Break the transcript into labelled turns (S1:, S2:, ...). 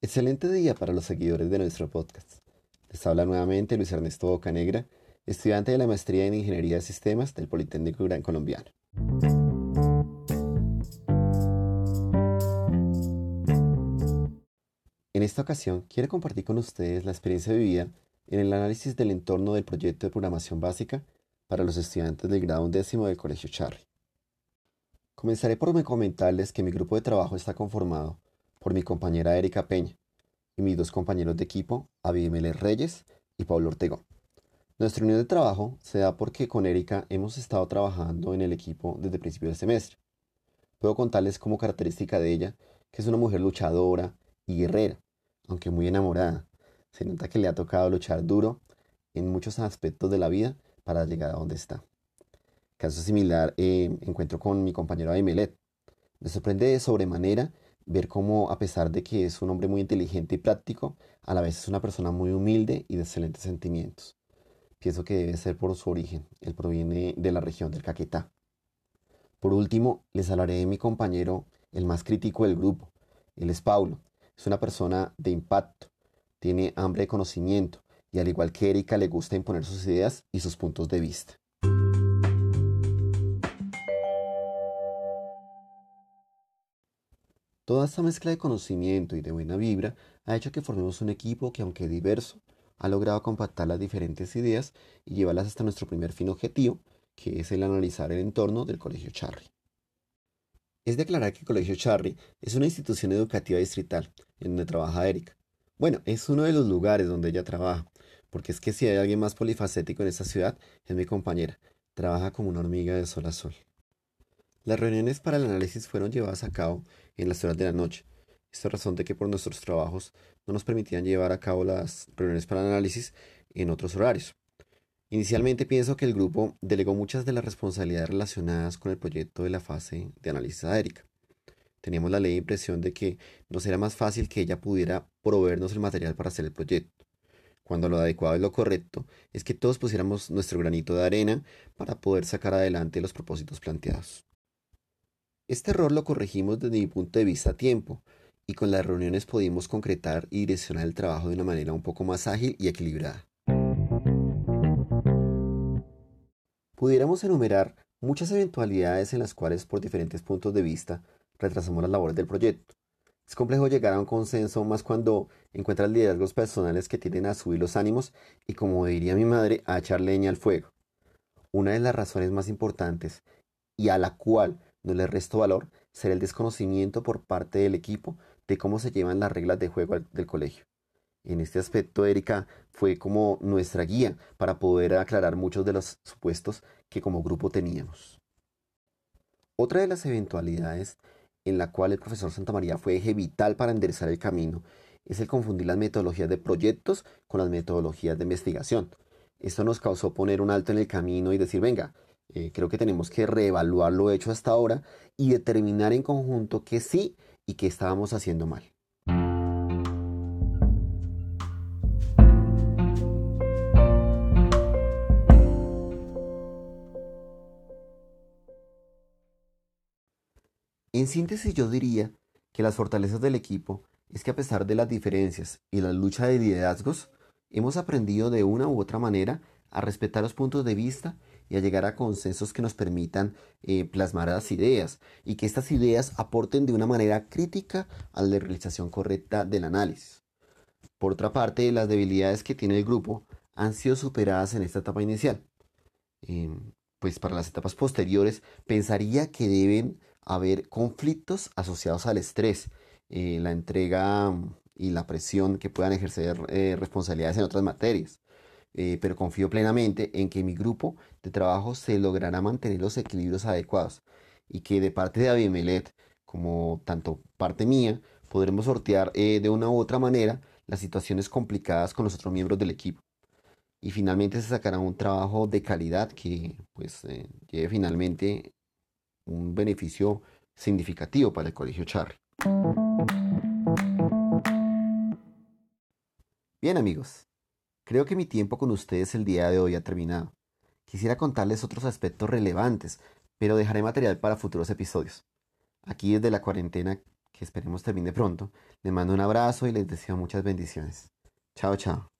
S1: Excelente día para los seguidores de nuestro podcast. Les habla nuevamente Luis Ernesto Bocanegra, estudiante de la maestría en Ingeniería de Sistemas del Politécnico Gran Colombiano. En esta ocasión quiero compartir con ustedes la experiencia vivida en el análisis del entorno del proyecto de programación básica para los estudiantes del grado undécimo del Colegio Charry. Comenzaré por comentarles que mi grupo de trabajo está conformado por mi compañera Erika Peña y mis dos compañeros de equipo, Abimelech Reyes y Pablo Ortegón. Nuestra unión de trabajo se da porque con Erika hemos estado trabajando en el equipo desde principio del semestre. Puedo contarles como característica de ella que es una mujer luchadora y guerrera, aunque muy enamorada. Se nota que le ha tocado luchar duro en muchos aspectos de la vida para llegar a donde está. Caso similar eh, encuentro con mi compañero Abimelech. Me sorprende de sobremanera ver cómo, a pesar de que es un hombre muy inteligente y práctico, a la vez es una persona muy humilde y de excelentes sentimientos. Pienso que debe ser por su origen. Él proviene de la región del Caquetá. Por último, les hablaré de mi compañero, el más crítico del grupo. Él es Paulo. Es una persona de impacto. Tiene hambre de conocimiento y al igual que Erika le gusta imponer sus ideas y sus puntos de vista. Toda esta mezcla de conocimiento y de buena vibra ha hecho que formemos un equipo que, aunque diverso, ha logrado compactar las diferentes ideas y llevarlas hasta nuestro primer fin objetivo, que es el analizar el entorno del Colegio Charry. Es declarar que el Colegio Charry es una institución educativa distrital en donde trabaja Erika. Bueno, es uno de los lugares donde ella trabaja, porque es que si hay alguien más polifacético en esta ciudad, es mi compañera. Trabaja como una hormiga de sol a sol. Las reuniones para el análisis fueron llevadas a cabo en las horas de la noche. Esta razón de que por nuestros trabajos no nos permitían llevar a cabo las reuniones para el análisis en otros horarios. Inicialmente pienso que el grupo delegó muchas de las responsabilidades relacionadas con el proyecto de la fase de análisis a Erika. Teníamos la ley impresión de que nos era más fácil que ella pudiera proveernos el material para hacer el proyecto, cuando lo adecuado y lo correcto es que todos pusiéramos nuestro granito de arena para poder sacar adelante los propósitos planteados. Este error lo corregimos desde mi punto de vista a tiempo, y con las reuniones pudimos concretar y direccionar el trabajo de una manera un poco más ágil y equilibrada. Pudiéramos enumerar muchas eventualidades en las cuales por diferentes puntos de vista retrasamos las labores del proyecto. Es complejo llegar a un consenso más cuando encuentras liderazgos personales que tienden a subir los ánimos y como diría mi madre, a echar leña al fuego. Una de las razones más importantes y a la cual le resto valor será el desconocimiento por parte del equipo de cómo se llevan las reglas de juego del colegio. En este aspecto, Erika fue como nuestra guía para poder aclarar muchos de los supuestos que como grupo teníamos. Otra de las eventualidades en la cual el profesor Santamaría fue eje vital para enderezar el camino es el confundir las metodologías de proyectos con las metodologías de investigación. Esto nos causó poner un alto en el camino y decir, venga, eh, creo que tenemos que reevaluar lo hecho hasta ahora y determinar en conjunto qué sí y qué estábamos haciendo mal. En síntesis yo diría que las fortalezas del equipo es que a pesar de las diferencias y la lucha de liderazgos, hemos aprendido de una u otra manera a respetar los puntos de vista y a llegar a consensos que nos permitan eh, plasmar las ideas y que estas ideas aporten de una manera crítica a la realización correcta del análisis. Por otra parte, las debilidades que tiene el grupo han sido superadas en esta etapa inicial. Em, pues para las etapas posteriores pensaría que deben haber conflictos asociados al estrés, eh, la entrega y la presión que puedan ejercer eh, responsabilidades en otras materias. Eh, pero confío plenamente en que mi grupo de trabajo se logrará mantener los equilibrios adecuados y que de parte de Abimelech como tanto parte mía podremos sortear eh, de una u otra manera las situaciones complicadas con los otros miembros del equipo. Y finalmente se sacará un trabajo de calidad que pues eh, lleve finalmente un beneficio significativo para el Colegio Charry. Bien amigos, Creo que mi tiempo con ustedes el día de hoy ha terminado. Quisiera contarles otros aspectos relevantes, pero dejaré material para futuros episodios. Aquí desde la cuarentena que esperemos termine pronto. Les mando un abrazo y les deseo muchas bendiciones. Chao, chao.